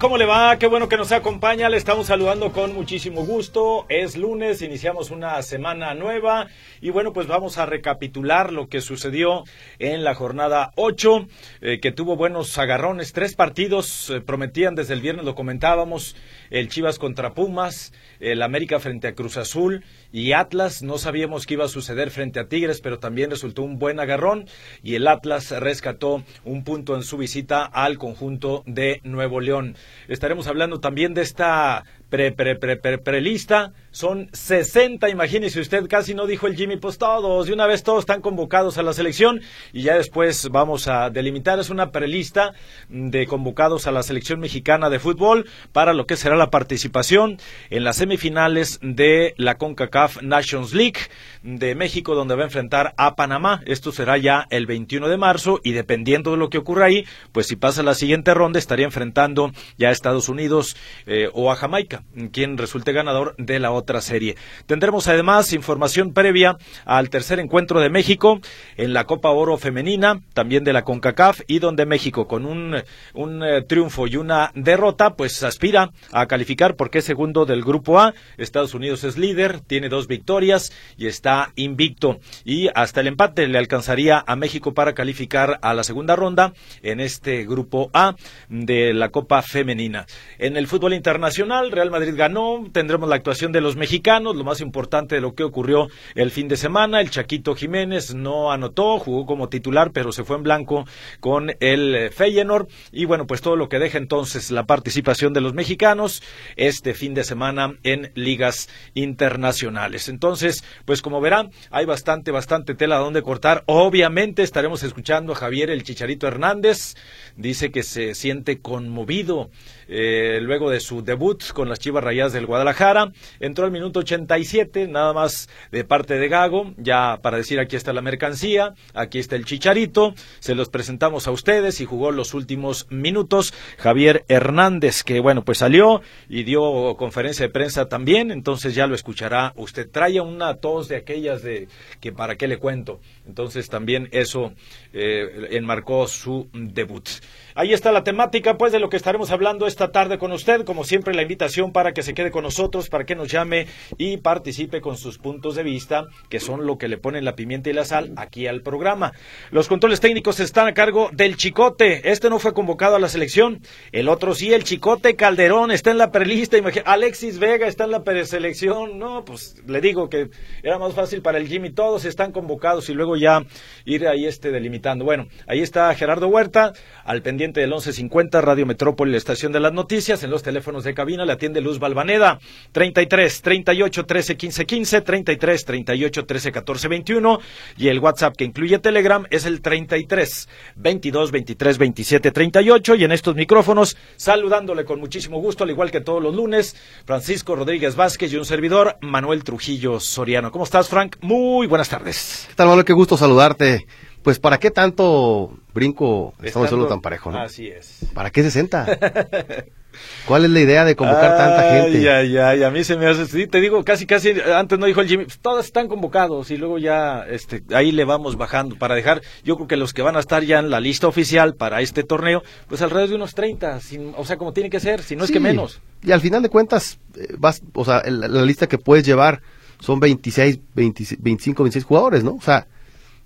¿Cómo le va? Qué bueno que nos acompaña. Le estamos saludando con muchísimo gusto. Es lunes, iniciamos una semana nueva y bueno, pues vamos a recapitular lo que sucedió en la jornada 8, eh, que tuvo buenos agarrones. Tres partidos eh, prometían desde el viernes, lo comentábamos, el Chivas contra Pumas, el América frente a Cruz Azul y Atlas. No sabíamos qué iba a suceder frente a Tigres, pero también resultó un buen agarrón y el Atlas rescató un punto en su visita al conjunto de Nuevo León. Estaremos hablando también de esta pre, pre, pre, pre, prelista. Son 60, imagínese usted, casi no dijo el Jimmy, pues todos, de una vez todos están convocados a la selección y ya después vamos a delimitar. Es una prelista de convocados a la selección mexicana de fútbol para lo que será la participación en las semifinales de la CONCACAF Nations League de México, donde va a enfrentar a Panamá. Esto será ya el 21 de marzo y dependiendo de lo que ocurra ahí, pues si pasa la siguiente ronda estaría enfrentando ya a Estados Unidos eh, o a Jamaica quien resulte ganador de la otra serie. Tendremos además información previa al tercer encuentro de México en la Copa Oro Femenina, también de la CONCACAF, y donde México con un, un eh, triunfo y una derrota, pues aspira a calificar porque es segundo del Grupo A. Estados Unidos es líder, tiene dos victorias y está invicto. Y hasta el empate le alcanzaría a México para calificar a la segunda ronda en este Grupo A de la Copa Femenina. En el fútbol internacional, Real Madrid ganó, tendremos la actuación de los mexicanos, lo más importante de lo que ocurrió el fin de semana, el Chaquito Jiménez no anotó, jugó como titular, pero se fue en blanco con el Feyenoord y bueno, pues todo lo que deja entonces la participación de los mexicanos este fin de semana en ligas internacionales. Entonces, pues como verán, hay bastante, bastante tela donde cortar. Obviamente estaremos escuchando a Javier el Chicharito Hernández, dice que se siente conmovido eh, luego de su debut con las Chivas Rayadas del Guadalajara. Entró al minuto 87, nada más de parte de Gago, ya para decir aquí está la mercancía, aquí está el chicharito, se los presentamos a ustedes y jugó los últimos minutos Javier Hernández, que bueno, pues salió y dio conferencia de prensa también, entonces ya lo escuchará usted. Trae una tos de aquellas de que para qué le cuento. Entonces también eso eh, enmarcó su debut. Ahí está la temática, pues, de lo que estaremos hablando esta tarde con usted. Como siempre, la invitación para que se quede con nosotros, para que nos llame y participe con sus puntos de vista, que son lo que le ponen la pimienta y la sal aquí al programa. Los controles técnicos están a cargo del Chicote. Este no fue convocado a la selección. El otro sí, el Chicote Calderón está en la prelista. Alexis Vega está en la preselección. No, pues le digo que era más fácil para el Jimmy. Todos están convocados y luego ya ir ahí este Bueno, ahí está Gerardo Huerta, al pendiente del 1150 Radio Metrópoli, la estación de las noticias. En los teléfonos de cabina le atiende Luz Balvaneda, 33 38 13 15 15, 33 38 13 14 21. Y el WhatsApp que incluye Telegram es el 33 22 23 27 38. Y en estos micrófonos, saludándole con muchísimo gusto, al igual que todos los lunes, Francisco Rodríguez Vázquez y un servidor, Manuel Trujillo Soriano. ¿Cómo estás, Frank? Muy buenas tardes. ¿Qué tal, Manuel? Qué gusto saludarte. Pues, ¿para qué tanto brinco estamos solo tan parejo, no? Así es. ¿Para qué 60? ¿Cuál es la idea de convocar tanta gente? Ya, ya, ya, a mí se me hace, sí, te digo, casi, casi, antes no dijo el Jimmy, todas están convocados y luego ya, este, ahí le vamos bajando para dejar, yo creo que los que van a estar ya en la lista oficial para este torneo, pues alrededor de unos 30, sin, o sea, como tiene que ser, si no es que menos. Y al final de cuentas, eh, vas, o sea, la, la lista que puedes llevar son 26, 20, 25, 26 jugadores, ¿no? O sea,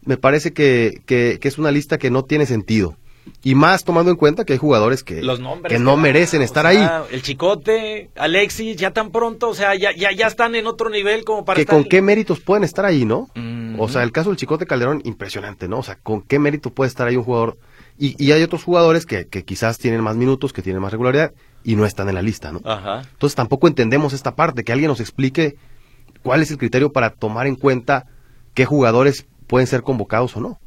me parece que, que, es una lista que no tiene sentido. Y más tomando en cuenta que hay jugadores que, que no merecen estar ahí. El Chicote, Alexis, ya tan pronto, o sea, ya, ya, ya están en otro nivel como para que con qué méritos pueden estar ahí, ¿no? O sea, el caso del Chicote Calderón, impresionante, ¿no? O sea, con qué mérito puede estar ahí un jugador. Y, y hay otros jugadores que, que quizás tienen más minutos, que tienen más regularidad y no están en la lista, ¿no? Ajá. Entonces tampoco entendemos esta parte, que alguien nos explique ¿cuál es el criterio para tomar en cuenta qué jugadores pueden ser convocados o no?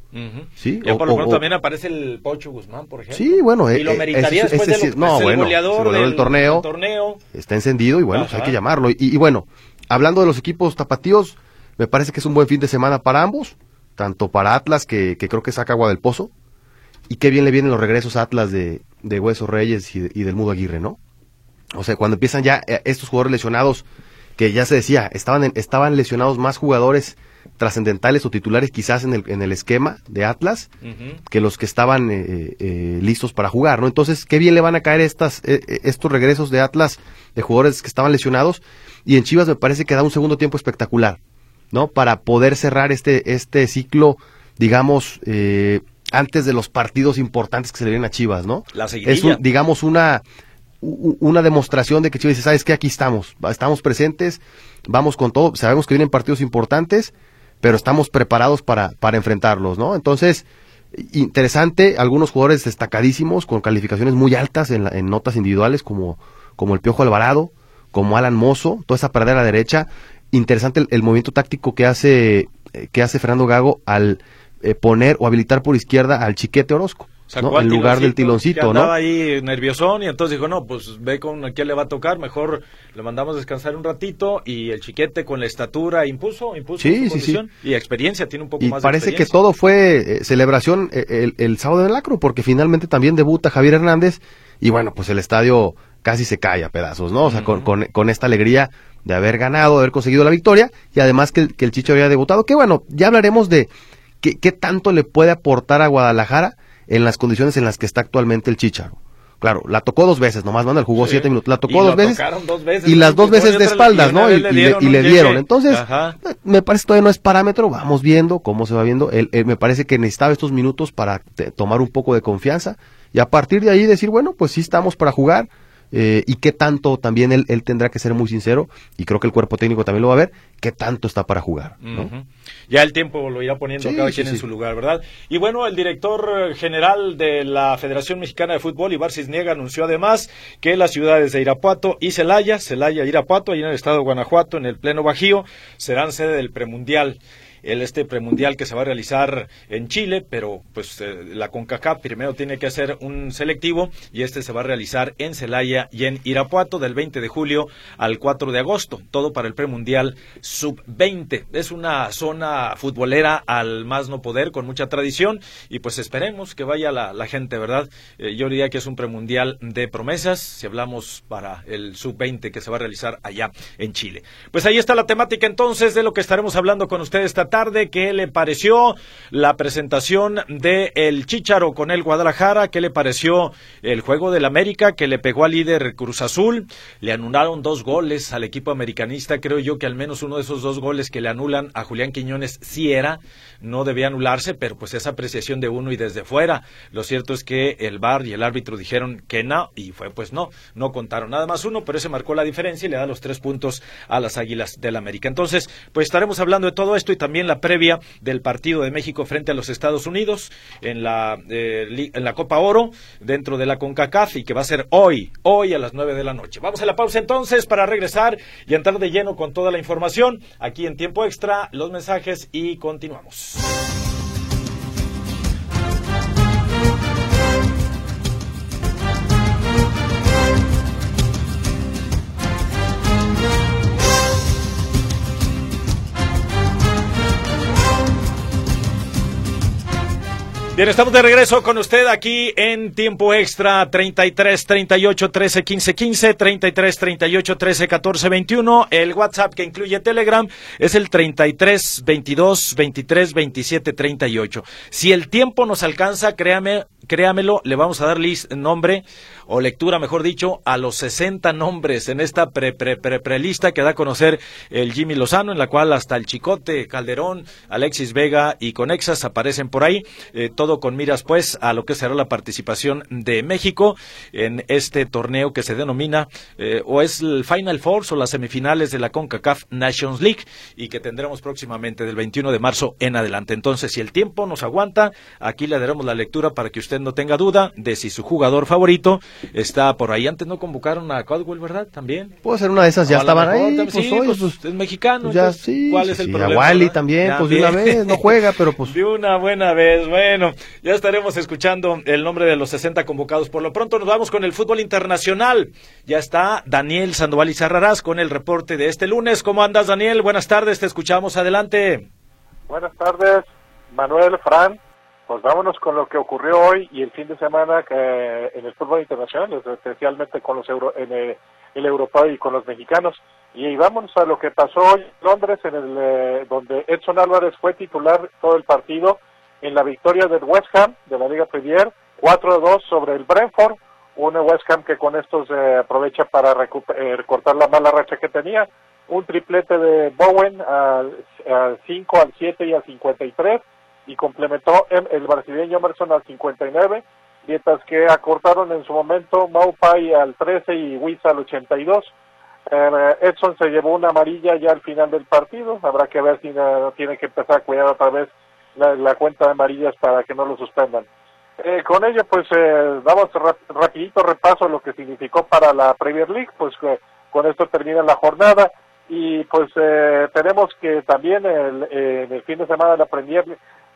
¿Sí? por lo pronto también aparece el Pocho Guzmán, por ejemplo. Sí, bueno. Y lo meritaría después de no, bueno, goleador del, torneo, Está encendido y bueno, pues hay que llamarlo. Y, bueno, hablando de los equipos tapatíos, me parece que es un buen fin de semana para ambos, tanto para Atlas, que, creo que saca agua del pozo, y qué bien le vienen los regresos a Atlas de, de Huesos Reyes y, del Mudo Aguirre, ¿no? O sea, cuando empiezan ya eh, estos jugadores lesionados, que ya se decía, estaban, estaban lesionados más jugadores trascendentales o titulares quizás en el, en el esquema de Atlas que los que estaban eh, eh, listos para jugar, ¿no? Entonces, qué bien le van a caer estas, estos regresos de Atlas de jugadores que estaban lesionados y en Chivas me parece que da un segundo tiempo espectacular, ¿no? Para poder cerrar este, este ciclo, digamos, antes de los partidos importantes que se le vienen a Chivas, ¿no? La es, digamos, una una demostración de que Chivas dice, sabes que aquí estamos, estamos presentes, vamos con todo, sabemos que vienen partidos importantes, pero estamos preparados para, para enfrentarlos, ¿no? Entonces, interesante, algunos jugadores destacadísimos con calificaciones muy altas en, en notas individuales, como, como el Piojo Alvarado, como Alan Mozo, toda esa pradera derecha. Interesante el, movimiento táctico que hace, eh, que hace Fernando Gago al eh, poner o habilitar por izquierda al Chiquete Orozco en lugar del tiloncito, ¿no? ahí nerviosón y entonces dijo, no, pues ve con quién le va a tocar, mejor le mandamos descansar un ratito y el chiquete con la estatura impuso, impuso sí, sí, sí. y experiencia, tiene un poco y más parece que todo fue eh, celebración eh, el, sábado del Acro, porque finalmente también debuta Javier Hernández y bueno, pues el estadio casi se cae a pedazos, ¿no? O sea, con, con, esta alegría de haber ganado, de haber conseguido la victoria y además que, que el Chicho había debutado, que bueno, ya hablaremos de qué, qué tanto le puede aportar a Guadalajara en las condiciones en las que está actualmente el Chicharo. Claro, la tocó dos veces, nomás el jugó siete minutos, la tocó dos, veces, y las dos veces de espaldas, ¿no? Y, le, dieron. Entonces, me parece que todavía no es parámetro, vamos viendo cómo se va viendo. Él, me parece que necesitaba estos minutos para tomar un poco de confianza y a partir de ahí decir, bueno, pues sí estamos para jugar, eh, y qué tanto también él, él, tendrá que ser muy sincero, y creo que el cuerpo técnico también lo va a ver, qué tanto está para jugar. Ya el tiempo lo irá poniendo cada quien en su lugar, ¿verdad? Y bueno, el director general de la Federación Mexicana de Fútbol, Ibar Cisniega, anunció además que las ciudades de Irapuato y Celaya, Celaya Irapuato, ahí en el estado de Guanajuato, en el pleno Bajío, serán sede del premundial el este premundial que se va a realizar en Chile, pero pues eh, la CONCACAF primero tiene que hacer un selectivo y este se va a realizar en Celaya y en Irapuato del 20 de julio al 4 de agosto, todo para el premundial sub-20. Es una zona futbolera al más no poder, con mucha tradición y pues esperemos que vaya la, gente, ¿verdad? Eh, yo diría que es un premundial de promesas, si hablamos para el sub-20 que se va a realizar allá en Chile. Pues ahí está la temática entonces de lo que estaremos hablando con ustedes esta tarde. ¿Qué le pareció la presentación de el Chicharo con el Guadalajara? ¿Qué le pareció el juego del América que le pegó al líder Cruz Azul? Le anularon dos goles al equipo americanista. Creo yo que al menos uno de esos dos goles que le anulan a Julián Quiñones sí era, no debía anularse, pero pues esa apreciación de uno y desde fuera. Lo cierto es que el VAR y el árbitro dijeron que no y fue pues no, no contaron nada más uno, pero ese marcó la diferencia y le da los tres puntos a las Águilas del América. Entonces, pues estaremos hablando de todo esto y también la previa del partido de México frente a los Estados Unidos en la, eh, en la Copa Oro dentro de la CONCACAF y que va a ser hoy, hoy a las nueve de la noche. Vamos a la pausa entonces para regresar y entrar de lleno con toda la información aquí en tiempo extra, los mensajes y continuamos. Bien, estamos de regreso con usted aquí en tiempo extra 33 38 13 15 15, 33 38 13 14 21. El WhatsApp que incluye Telegram es el 33 22 23 27 38. Si el tiempo nos alcanza, créame, créamelo, le vamos a dar nombre o lectura, mejor dicho, a los 60 nombres en esta pre, pre, pre, prelista que da a conocer el Jimmy Lozano, en la cual hasta el Chicote, Calderón, Alexis Vega y Conexas aparecen por ahí, eh, todo con miras pues a lo que será la participación de México en este torneo que se denomina eh, o es el Final Four o las semifinales de la CONCACAF Nations League y que tendremos próximamente del 21 de marzo en adelante. Entonces, si el tiempo nos aguanta, aquí le daremos la lectura para que usted usted no tenga duda de si su jugador favorito está por ahí. Antes no convocaron a Caldwell, ¿verdad? También. Puede ser una de esas, ya estaban ahí. Pues, sí, pues, pues, es mexicano. Ya sí. ¿Cuál es el problema? A Wally también, pues de una vez, no juega, pero pues. De una buena vez. Bueno, ya estaremos escuchando el nombre de los 60 convocados. Por lo pronto nos vamos con el fútbol internacional. Ya está Daniel Sandoval y Zarrarás con el reporte de este lunes. ¿Cómo andas, Daniel? Buenas tardes, te escuchamos. Adelante. Buenas tardes, Manuel, Fran pues vámonos con lo que ocurrió hoy y el fin de semana que, en el fútbol internacional, especialmente con los euro, en el, europeo y con los mexicanos. Y vámonos a lo que pasó hoy en Londres, en el, eh, donde Edson Álvarez fue titular todo el partido en la victoria del West Ham de la Liga Premier, 4-2 sobre el Brentford, un West Ham que con esto se aprovecha para eh, recortar la mala racha que tenía, un triplete de Bowen al 5, al 7 y al 53 y complementó el brasileño Emerson al 59, mientras que acortaron en su momento Maupai al 13 y Wisa al 82. Eh, Edson se llevó una amarilla ya al final del partido, habrá que ver si tiene que empezar a cuidar otra vez la, cuenta de amarillas para que no lo suspendan. Eh, con ello, pues eh, damos rapidito repaso a lo que significó para la Premier League, pues con esto termina la jornada y pues eh, tenemos que también el, en el fin de semana la Premier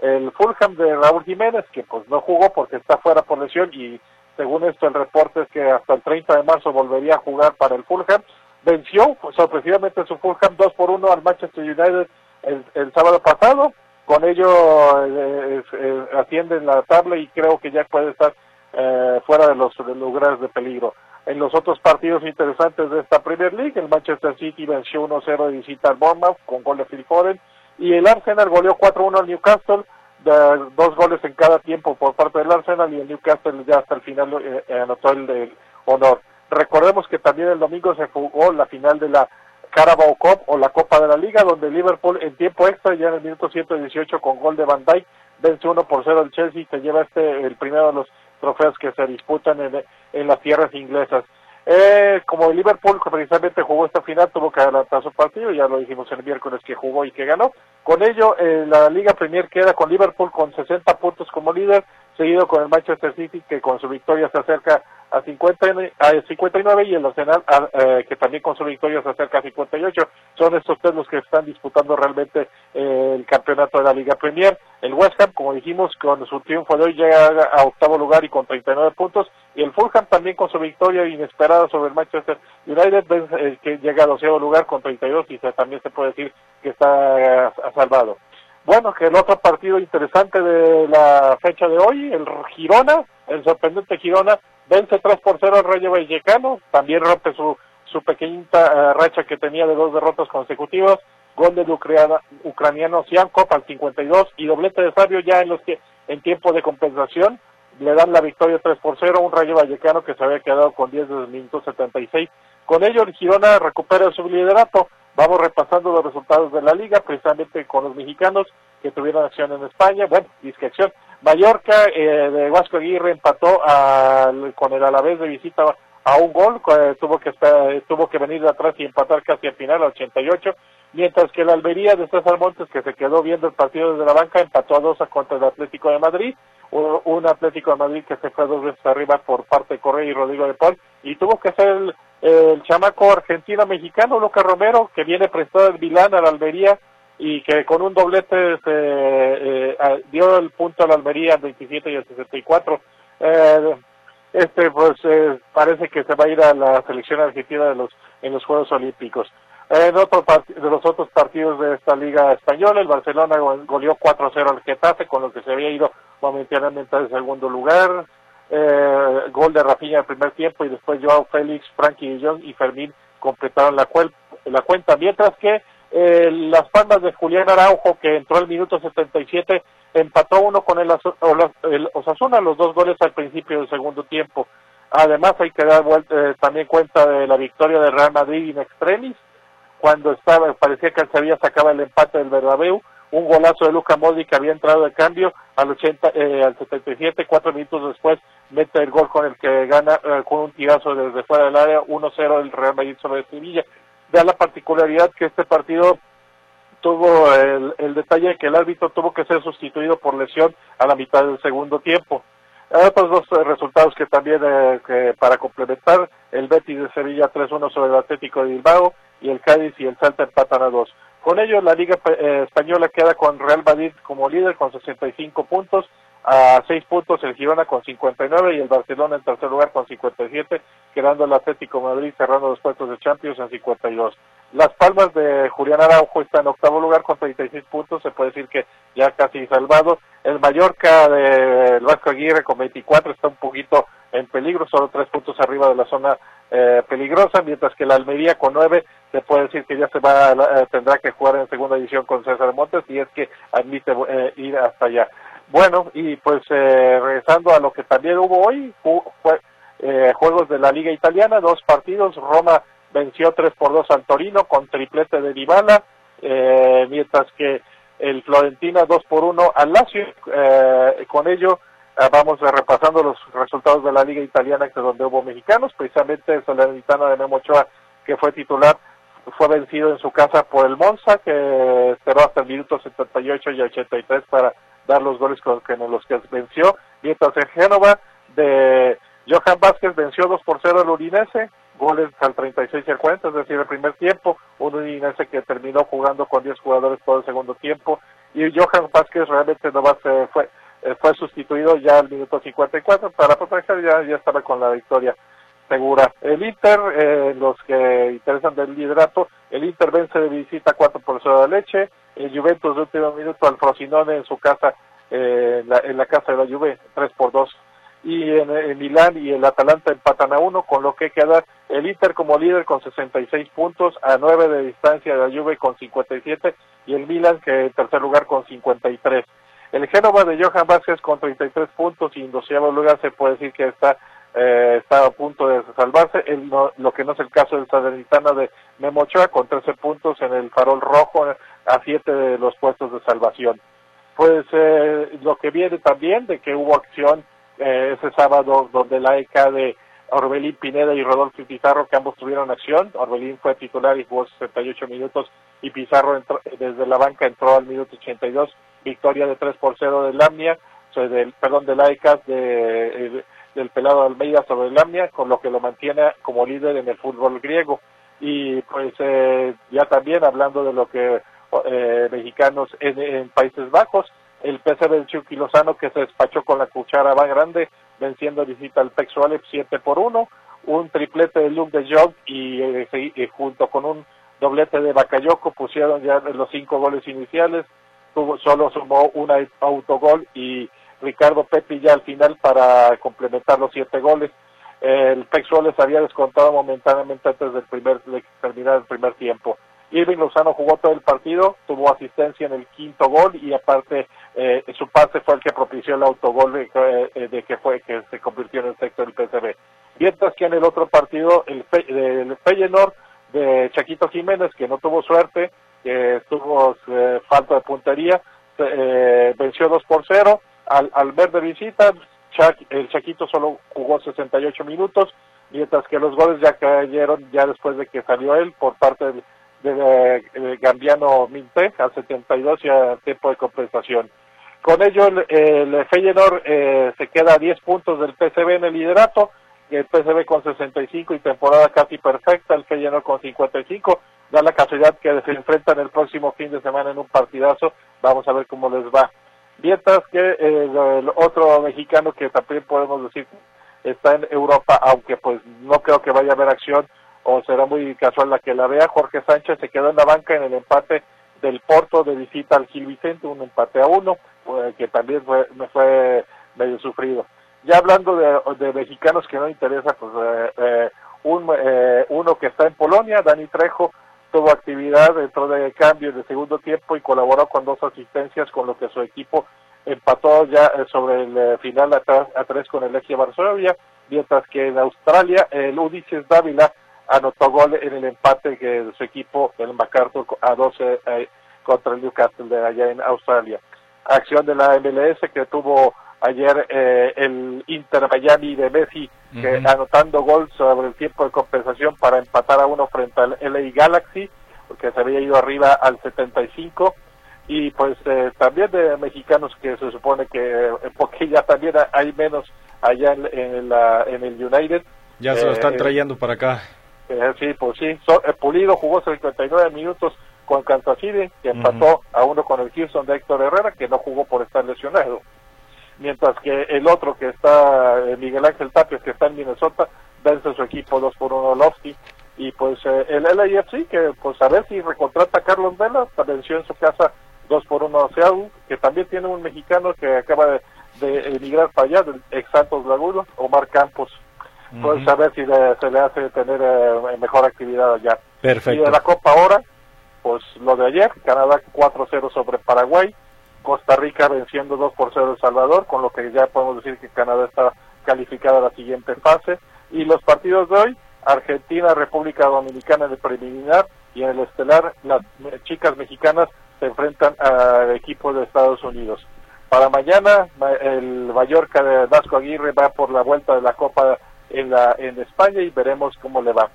el Fulham de Raúl Jiménez, que pues no jugó porque está fuera por lesión y según esto el reporte es que hasta el 30 de marzo volvería a jugar para el Fulham, venció pues, sorpresivamente su Fulham 2 por 1 al Manchester United el, sábado pasado, con ello eh, eh, la tabla y creo que ya puede estar eh, fuera de los, lugares de peligro. En los otros partidos interesantes de esta Premier League, el Manchester City venció 1-0 de visita al Bournemouth con gol de Phil Foden, y el Arsenal goleó 4-1 al Newcastle, dos goles en cada tiempo por parte del Arsenal y el Newcastle ya hasta el final eh, anotó el honor. Recordemos que también el domingo se jugó la final de la Carabao Cup o la Copa de la Liga, donde Liverpool en tiempo extra, ya en el minuto 118 con gol de Van Dijk, vence 1 por 0 al Chelsea y se lleva este el primero de los trofeos que se disputan en, en las tierras inglesas. Eh, como el Liverpool precisamente jugó esta final, tuvo que adelantar su partido, ya lo dijimos el miércoles que jugó y que ganó. Con ello, eh, la Liga Premier queda con Liverpool con 60 puntos como líder, seguido con el Manchester City que con su victoria se acerca a, 50, a 59 y el Arsenal eh, que también con su victoria se acerca a 58. Son estos tres los que están disputando realmente eh, el campeonato de la Liga Premier. El West Ham, como dijimos, con su triunfo de hoy llega a octavo lugar y con 39 puntos. Y el Fulham también con su victoria inesperada sobre el Manchester United, eh, que llega a doceavo lugar con 32 y también se puede decir que está salvado. Bueno, que el otro partido interesante de la fecha de hoy, el Girona, el sorprendente Girona, vence 3 por 0 al Rayo Vallecano, también rompe su, su pequeñita eh, racha que tenía de dos derrotas consecutivas, gol del ucraniano Siankov al 52 y doblete de Sabio ya en los que en tiempo de compensación le dan la victoria 3 por 0 un Rayo Vallecano que se había quedado con 10 desde el minuto 76. Con ello el Girona recupera su liderato. Vamos repasando los resultados de la liga, precisamente con los mexicanos que tuvieron acción en España, bueno, discreción. Mallorca eh, de Vasco Aguirre empató con el Alavés de visita a un gol, eh, tuvo que tuvo que venir de atrás y empatar casi al final, al 88, mientras que la Almería de César Montes, que se quedó viendo el partido desde la banca, empató a dos contra el Atlético de Madrid, un, Atlético de Madrid que se fue dos veces arriba por parte de Correa y Rodrigo de Paul, y tuvo que ser el, el chamaco argentino-mexicano, Lucas Romero, que viene prestado del Milán a la Almería, y que con un doblete se eh, dio el punto a la Almería al 27 y al 64. Eh, este pues eh, parece que se va a ir a la selección argentina de los en los Juegos Olímpicos. En otro de los otros partidos de esta liga española, el Barcelona goleó 4-0 al Getafe, con lo que se había ido momentáneamente al segundo lugar. Eh, gol de Rafinha en primer tiempo y después Joao Félix, Frankie de Jong y Fermín completaron la, la cuenta, mientras que eh, las palmas de Julián Araujo, que entró al minuto 77, empató uno con el, Osasuna, los dos goles al principio del segundo tiempo. Además, hay que dar eh, también cuenta de la victoria de Real Madrid in extremis, cuando estaba, parecía que se había sacado el empate del Bernabéu, un golazo de Luca Modri que había entrado de cambio al 80, eh, al 77, cuatro minutos después mete el gol con el que gana con un tirazo desde fuera del área, 1-0 el Real Madrid sobre Sevilla da la particularidad que este partido tuvo el, detalle de que el árbitro tuvo que ser sustituido por lesión a la mitad del segundo tiempo. otros dos resultados que también que para complementar, el Betis de Sevilla 3-1 sobre el Atlético de Bilbao y el Cádiz y el Salta empatan a 2. Con ello, la Liga Española queda con Real Madrid como líder con 65 puntos, a 6 puntos el Girona con 59 y el Barcelona en tercer lugar con 57, quedando el Atlético Madrid cerrando los puestos de Champions en 52. Las Palmas de Julián Araujo está en octavo lugar con 36 puntos, se puede decir que ya casi salvado. El Mallorca del Vasco Aguirre con 24 está un poquito en peligro, solo tres puntos arriba de la zona eh, peligrosa, mientras que la Almería con 9 se puede decir que ya se va eh, tendrá que jugar en segunda división con César Montes y es que admite eh, ir hasta allá. Bueno, y pues regresando a lo que también hubo hoy, juegos de la Liga Italiana, dos partidos, Roma venció 3 por 2 al Torino con triplete de Dybala, eh, mientras que el Florentina 2 por 1 al Lazio. Eh, con ello eh, vamos repasando los resultados de la Liga Italiana, que donde hubo mexicanos, precisamente el Salernitano de Memo Ochoa, que fue titular, fue vencido en su casa por el Monza, que esperó hasta el minuto 78 y 83 para dar los goles con, los que venció, mientras en Génova de Johan Vázquez venció 2 por 0 al Urinese, goles al 36 y al 40, es decir, el primer tiempo, un Udinese que terminó jugando con 10 jugadores todo el segundo tiempo, y Johan Vázquez realmente no va fue, eh, fue sustituido ya al minuto 54 para proteger, ya, ya estaba con la victoria segura. El Inter, eh, los que interesan del liderato, el Inter vence de visita 4 por 0 de leche, el Juventus de último minuto al Frosinone en su casa, eh, en, la, en, la, casa de la Juve, 3 por 2 y en, Milán y el Atalanta empatan a uno, con lo que queda el Inter como líder con 66 puntos, a 9 de distancia de la Juve con 57 y el Milan que en tercer lugar con 53. El Génova de Johan Vázquez con 33 puntos y en doceavo lugar se puede decir que está eh, está a punto de salvarse, el, lo que no es el caso del Salernitana de Memochoa con 13 puntos en el farol rojo a 7 de los puestos de salvación. Pues eh, lo que viene también de que hubo acción eh, ese sábado donde la ECA de Orbelín Pineda y Rodolfo Pizarro, que ambos tuvieron acción. Orbelín fue titular y jugó 68 minutos y Pizarro entró, desde la banca entró al minuto 82. Victoria de 3 por 0 de Lamnia, del, perdón, de la ECA de, del pelado Almeida sobre el Lamnia, con lo que lo mantiene como líder en el fútbol griego. Y pues eh, ya también hablando de lo que eh, mexicanos en, Países Bajos, el PSV Chucky Lozano que se despachó con la cuchara más grande, venciendo visita al Pexo 7 por 1, un triplete de Luke de Jong eh, y, junto con un doblete de Bakayoko pusieron ya los cinco goles iniciales, tuvo, solo sumó un autogol y Ricardo Pepi ya al final para complementar los siete goles. El Pexo les había descontado momentáneamente antes del primer, de terminar el primer tiempo. Irving Lozano jugó todo el partido, tuvo asistencia en el quinto gol y aparte eh, su pase fue el que propició el autogol de, eh, que fue que se convirtió en el sexto del PSV. Mientras que en el otro partido el, el Feyenoord de Chaquito Jiménez que no tuvo suerte, que tuvo eh, falta de puntería, eh, venció 2 por 0 al, al ver de visita, el Chaquito solo jugó 68 minutos, mientras que los goles ya cayeron ya después de que salió él por parte del de, Gambiano Minte al 72 y a tiempo de compensación. Con ello el, el Feyenoord eh, se queda a 10 puntos del PCB en el liderato, el PCB con 65 y temporada casi perfecta, el Feyenoord con 55, da la casualidad que se enfrentan el próximo fin de semana en un partidazo, vamos a ver cómo les va. Mientras que eh, el otro mexicano que también podemos decir está en Europa, aunque pues no creo que vaya a haber acción, o será muy casual la que la vea. Jorge Sánchez se quedó en la banca en el empate del Porto de visita al Gil Vicente, un empate a uno, pues, que también fue, me fue medio sufrido. Ya hablando de, mexicanos que no interesa, pues eh, eh, un, eh, uno que está en Polonia, Dani Trejo, tuvo actividad dentro de cambio de segundo tiempo y colaboró con dos asistencias, con lo que su equipo empató ya sobre el final a, a tres con el Legia Varsovia, mientras que en Australia el Udices Dávila anotó gol en el empate que su equipo, el MacArthur, a 12 eh, contra el Newcastle de allá en Australia. Acción de la MLS que tuvo ayer eh, el Inter Miami de Messi, que, anotando gol sobre el tiempo de compensación para empatar a uno frente al LA Galaxy, porque se había ido arriba al 75 y pues eh, también de mexicanos que se supone que porque ya también hay menos allá en, la, en el United. Ya se lo están trayendo para acá. sí, pues sí. Pulido jugó 59 minutos con Kansas City, que empató a uno con el Houston de Héctor Herrera, que no jugó por estar lesionado. Mientras que el otro que está, Miguel Ángel Tapia, que está en Minnesota, vence su equipo 2 por 1 Lofty y pues eh, el LAFC que pues a ver si recontrata a Carlos Vela venció en su casa 2 por 1 a Seattle que también tiene un mexicano que acaba de, emigrar para allá del ex Santos Laguna Omar Campos. Pues a ver si se le hace tener eh, mejor actividad allá. Perfecto. Y de la Copa ahora pues lo de ayer Canadá 4-0 sobre Paraguay Costa Rica venciendo 2 por 0 El Salvador con lo que ya podemos decir que Canadá está calificada a la siguiente fase y los partidos de hoy Argentina, República Dominicana en el preliminar y en el estelar las chicas mexicanas se enfrentan al equipo de Estados Unidos. Para mañana el Mallorca de Vasco Aguirre va por la vuelta de la Copa en, la, en España y veremos cómo le va.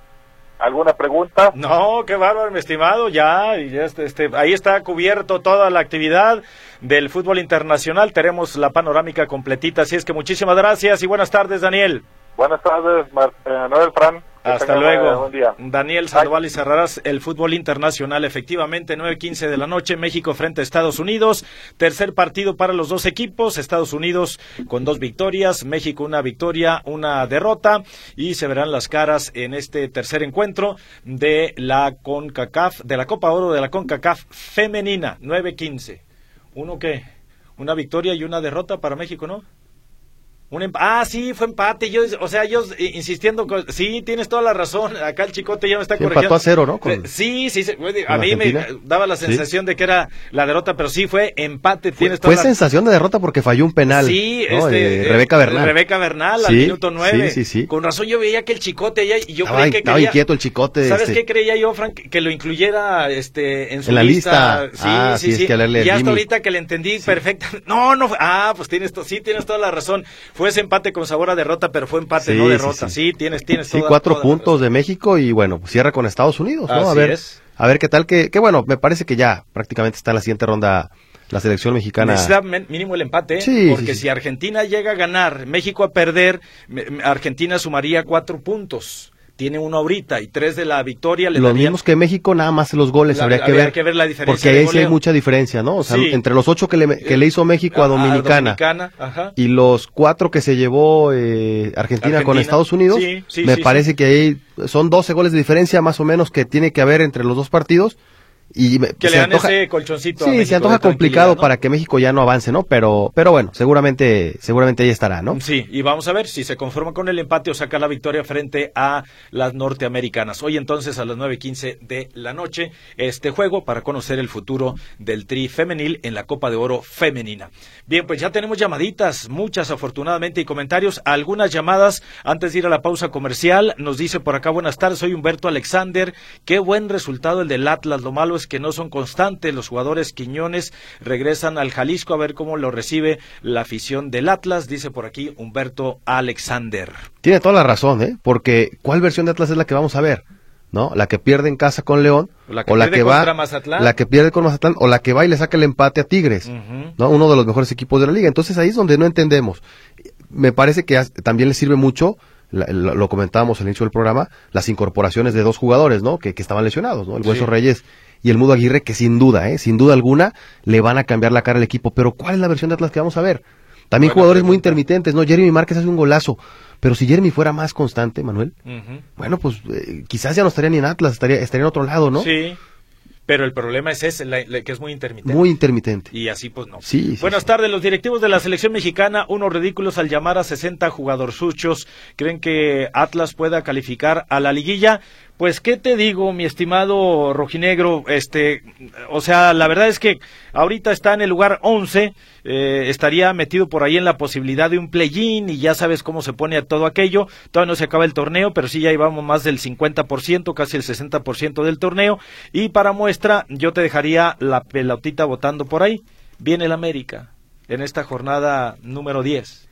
¿Alguna pregunta? No, qué bárbaro, mi estimado. Ya, este, este, ahí está cubierto toda la actividad del fútbol internacional. Tenemos la panorámica completita. Así es que muchísimas gracias y buenas tardes, Daniel. Buenas tardes, Manuel Fran. Hasta luego. Daniel Sandoval y cerrarás el fútbol internacional. Efectivamente, 9.15 de la noche, México frente a Estados Unidos. Tercer partido para los dos equipos. Estados Unidos con dos victorias, México una victoria, una derrota. Y se verán las caras en este tercer encuentro de la CONCACAF, de la Copa Oro de la CONCACAF femenina. 9.15. ¿Uno qué? Una victoria y una derrota para México, ¿no? Un ah, sí, fue empate. Yo, o sea, ellos insistiendo. sí, tienes toda la razón. Acá el chicote ya me está corrigiendo. Empató a cero, ¿no? Sí, sí. a mí me daba la sensación de que era la derrota, pero sí fue empate. Tienes fue, sensación de derrota porque falló un penal. Sí, este, eh, Rebeca Bernal. Rebeca Bernal al minuto nueve. Sí, sí, sí. Con razón yo veía que el chicote ya. Y yo estaba, que estaba inquieto el chicote. ¿Sabes este. qué creía yo, Frank? Que lo incluyera este, en su en la lista. Sí, ah, sí, sí. y hasta ahorita que le entendí perfecto. No, no. Ah, pues tienes, sí, tienes toda la razón. Fue ese empate con ahora derrota, pero fue empate, no derrota. Sí, tienes, tienes Sí, cuatro puntos de México y bueno, cierra con Estados Unidos, ¿no? a ver, a ver qué tal, que, que bueno, me parece que ya prácticamente está en la siguiente ronda la selección mexicana. Necesita mínimo el empate, porque si Argentina llega a ganar, México a perder, Argentina sumaría cuatro puntos tiene uno ahorita y tres de la victoria. Le Los mismos que México, nada más los goles, habría, que, ver, que ver la diferencia. Porque ahí sí hay mucha diferencia, ¿no? O sea, entre los ocho que le, que le hizo México a Dominicana, y los cuatro que se llevó eh, Argentina, con Estados Unidos, me parece que ahí son 12 goles de diferencia más o menos que tiene que haber entre los dos partidos y que le dan ese colchoncito sí se antoja complicado para que México ya no avance no pero pero bueno seguramente seguramente ahí estará no sí y vamos a ver si se conforma con el empate o saca la victoria frente a las norteamericanas. Hoy entonces a las 9.15 de la noche este juego para conocer el futuro del tri femenil en la Copa de Oro femenina. Bien pues ya tenemos llamaditas muchas afortunadamente y comentarios algunas llamadas. Antes de ir a la pausa comercial nos dice por acá buenas tardes soy Humberto Alexander. Qué buen resultado el del Atlas lo malo que no son constantes. Los jugadores Quiñones regresan al Jalisco a ver cómo lo recibe la afición del Atlas, dice por aquí Humberto Alexander. Tiene toda la razón, ¿eh? Porque ¿cuál versión de Atlas es la que vamos a ver? ¿no? La que pierde en casa con León, la que o la que va, Mazatlán. la que pierde con Mazatlán, o la que va y le saca el empate a Tigres, ¿no? Uno de los mejores equipos de la liga. Entonces ahí es donde no entendemos. Me parece que también le sirve mucho, lo comentábamos al inicio del programa, las incorporaciones de dos jugadores, ¿no? Que, estaban lesionados, ¿no? El Hueso Reyes y el Mudo Aguirre, que sin duda, ¿eh? sin duda alguna, le van a cambiar la cara al equipo. Pero ¿cuál es la versión de Atlas que vamos a ver? También jugadores muy intermitentes, ¿no? Jeremy Márquez hace un golazo. Pero si Jeremy fuera más constante, Manuel, bueno, pues eh, quizás ya no estaría ni en Atlas, estaría, estaría en otro lado, ¿no? Sí. Pero el problema es ese, que es muy intermitente. Muy intermitente. Y así pues no. Sí, Buenas tardes, los directivos de la selección mexicana, unos ridículos al llamar a 60 jugadorzuchos, creen que Atlas pueda calificar a la liguilla. Pues qué te digo, mi estimado rojinegro, este, o sea, la verdad es que ahorita está en el lugar 11, eh, estaría metido por ahí en la posibilidad de un play-in y ya sabes cómo se pone todo aquello. Todavía no se acaba el torneo, pero sí ya llevamos más del 50%, casi el 60% del torneo. Y para muestra, yo te dejaría la pelotita votando por ahí. Viene el América en esta jornada número 10.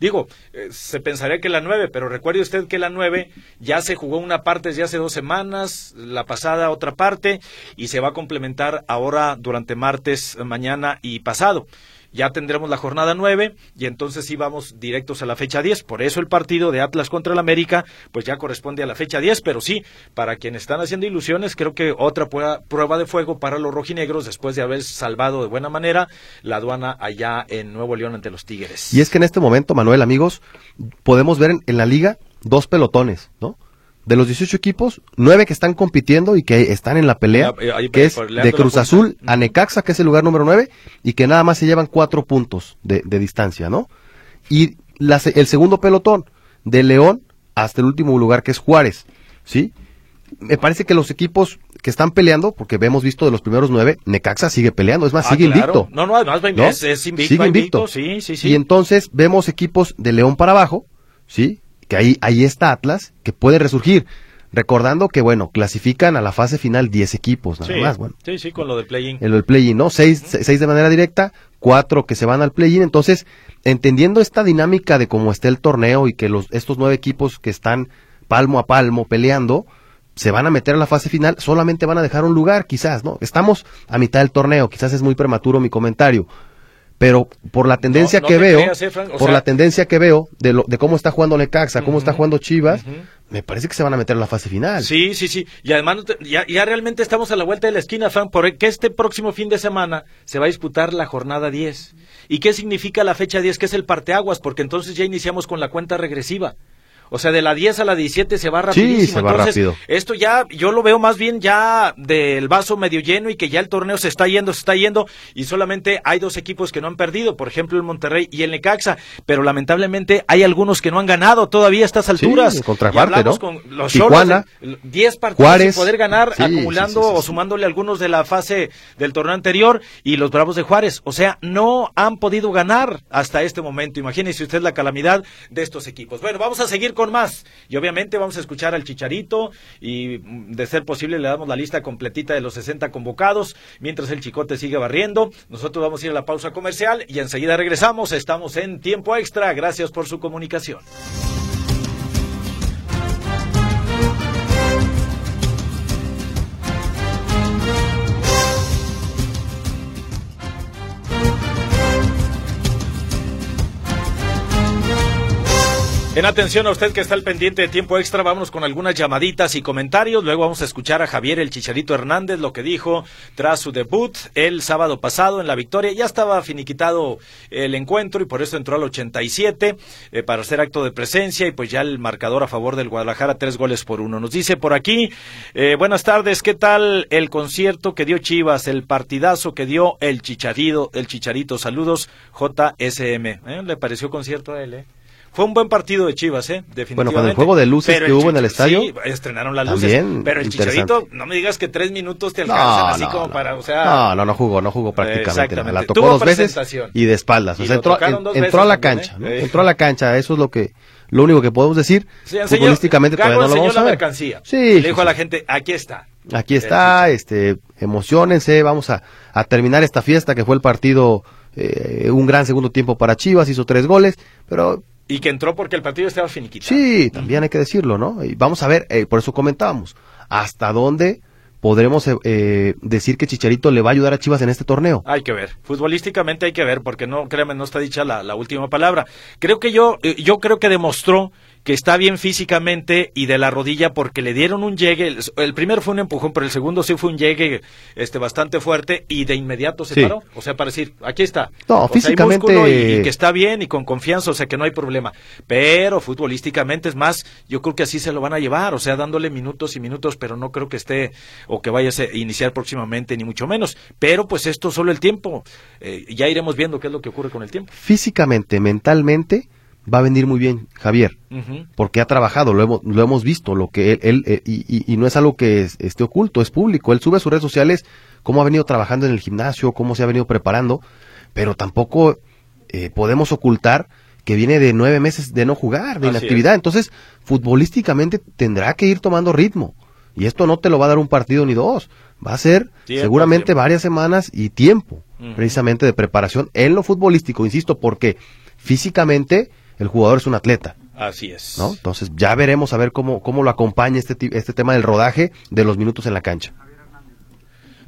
Digo, eh, se pensaría que la nueve, pero recuerde usted que la nueve ya se jugó una parte desde hace dos semanas, la pasada otra parte, y se va a complementar ahora durante martes, mañana y pasado. Ya tendremos la jornada 9 y entonces sí vamos directos a la fecha 10. Por eso el partido de Atlas contra el América pues ya corresponde a la fecha 10, pero sí, para quienes están haciendo ilusiones, creo que otra prueba de fuego para los rojinegros después de haber salvado de buena manera la aduana allá en Nuevo León ante los Tigres. Y es que en este momento, Manuel, amigos, podemos ver en, la liga dos pelotones, ¿no? De los 18 equipos, nueve que están compitiendo y que están en la pelea, eh, que es de Cruz Azul a Necaxa, que es el lugar número 9, y que nada más se llevan cuatro puntos de, distancia, ¿no? Y el segundo pelotón, de León hasta el último lugar, que es Juárez, ¿sí? Me parece que los equipos que están peleando, porque hemos visto de los primeros nueve, Necaxa sigue peleando, es más, ah, sigue invicto. No, no, además Es, invicto, sigue invicto. Sí, sí, sí. Y entonces vemos equipos de León para abajo, ¿sí? Que ahí, ahí está Atlas, que puede resurgir. Recordando que, bueno, clasifican a la fase final 10 equipos, nada más. Bueno, sí, sí, con lo del play-in. El play-in, ¿no? Seis, seis de manera directa, cuatro que se van al play-in. Entonces, entendiendo esta dinámica de cómo está el torneo y que los, estos nueve equipos que están palmo a palmo peleando, se van a meter a la fase final, solamente van a dejar un lugar, quizás, ¿no? Estamos a mitad del torneo, quizás es muy prematuro mi comentario, pero por la tendencia que veo, eh, por la tendencia que veo de, lo, de cómo está jugando Necaxa, cómo está jugando Chivas, me parece que se van a meter a la fase final. Sí, sí, sí. Y además ya, ya realmente estamos a la vuelta de la esquina, Fran, porque este próximo fin de semana se va a disputar la jornada 10. ¿Y qué significa la fecha 10? Que es el parteaguas, porque entonces ya iniciamos con la cuenta regresiva. O sea, de la 10 a la 17 se va rapidísimo. Sí, se va rápido. Esto ya, yo lo veo más bien ya del vaso medio lleno y que ya el torneo se está yendo, se está yendo y solamente hay dos equipos que no han perdido, por ejemplo el Monterrey y el Necaxa, pero lamentablemente hay algunos que no han ganado todavía a estas alturas. Sí, contraparte, ¿no? con los Tijuana, 10 partidos sin poder ganar, acumulando o sumándole algunos de la fase del torneo anterior y los Bravos de Juárez. O sea, no han podido ganar hasta este momento. Imagínese usted la calamidad de estos equipos. Bueno, vamos a seguir con más. Y obviamente vamos a escuchar al Chicharito y mm, de ser posible le damos la lista completita de los 60 convocados mientras el Chicote sigue barriendo. Nosotros vamos a ir a la pausa comercial y enseguida regresamos. Estamos en tiempo extra. Gracias por su comunicación. En atención a usted que está al pendiente de tiempo extra, vámonos con algunas llamaditas y comentarios. Luego vamos a escuchar a Javier el Chicharito Hernández, lo que dijo tras su debut el sábado pasado en la victoria. Ya estaba finiquitado el encuentro y por eso entró al 87 eh, para hacer acto de presencia y pues ya el marcador a favor del Guadalajara, tres goles por uno. Nos dice por aquí, eh, buenas tardes, ¿qué tal el concierto que dio Chivas, el partidazo que dio el Chicharito, el Chicharito? Saludos, JSM. ¿Eh? ¿Le pareció concierto a él, eh? Fue un buen partido de Chivas, ¿eh? Definitivamente. Bueno, con el juego de luces que hubo en el estadio. Sí, estrenaron las luces. Pero el Chicharito, no me digas que tres minutos te alcanzan así como para, o sea. No, no, no jugó, no jugó prácticamente. La tocó dos veces y de espaldas. o sea, entró, entró a la cancha, ¿no? Eh. Entró a la cancha, eso es lo que, lo único que podemos decir. Sí, futbolísticamente todavía no lo vamos a ver. mercancía. Sí. le dijo a la gente, aquí está. Aquí está, este, emocionense, vamos a, a terminar esta fiesta que fue el partido, eh, un gran segundo tiempo para Chivas, hizo tres goles, pero y que entró porque el partido estaba finiquitado. Sí, también hay que decirlo, ¿no? Y vamos a ver, eh, por eso comentábamos, hasta dónde podremos eh, eh, decir que Chicharito le va a ayudar a Chivas en este torneo. Hay que ver, futbolísticamente hay que ver, porque no, créame, no está dicha la, la última palabra. Creo que yo, yo creo que demostró que está bien físicamente y de la rodilla porque le dieron un llegue. El, primero fue un empujón, pero el segundo sí fue un llegue este, bastante fuerte y de inmediato se paró. O sea, para decir, aquí está. No, físicamente. y, que está bien y con confianza, o sea, que no hay problema. Pero futbolísticamente es más, yo creo que así se lo van a llevar, o sea, dándole minutos y minutos, pero no creo que esté o que vaya a iniciar próximamente, ni mucho menos. Pero pues esto solo el tiempo. Eh, ya iremos viendo qué es lo que ocurre con el tiempo. Físicamente, mentalmente va a venir muy bien Javier, porque ha trabajado, lo hemos, lo hemos visto, lo que él, eh, y, no es algo que esté oculto, es público. Él sube a sus redes sociales cómo ha venido trabajando en el gimnasio, cómo se ha venido preparando, pero tampoco eh, podemos ocultar que viene de nueve meses de no jugar, de inactividad. Entonces, futbolísticamente tendrá que ir tomando ritmo. Y esto no te lo va a dar un partido ni dos. Va a ser seguramente varias semanas y tiempo, precisamente de preparación en lo futbolístico, insisto, porque físicamente el jugador es un atleta. Así es. ¿no? Entonces ya veremos a ver cómo, cómo lo acompaña este, este tema del rodaje de los minutos en la cancha.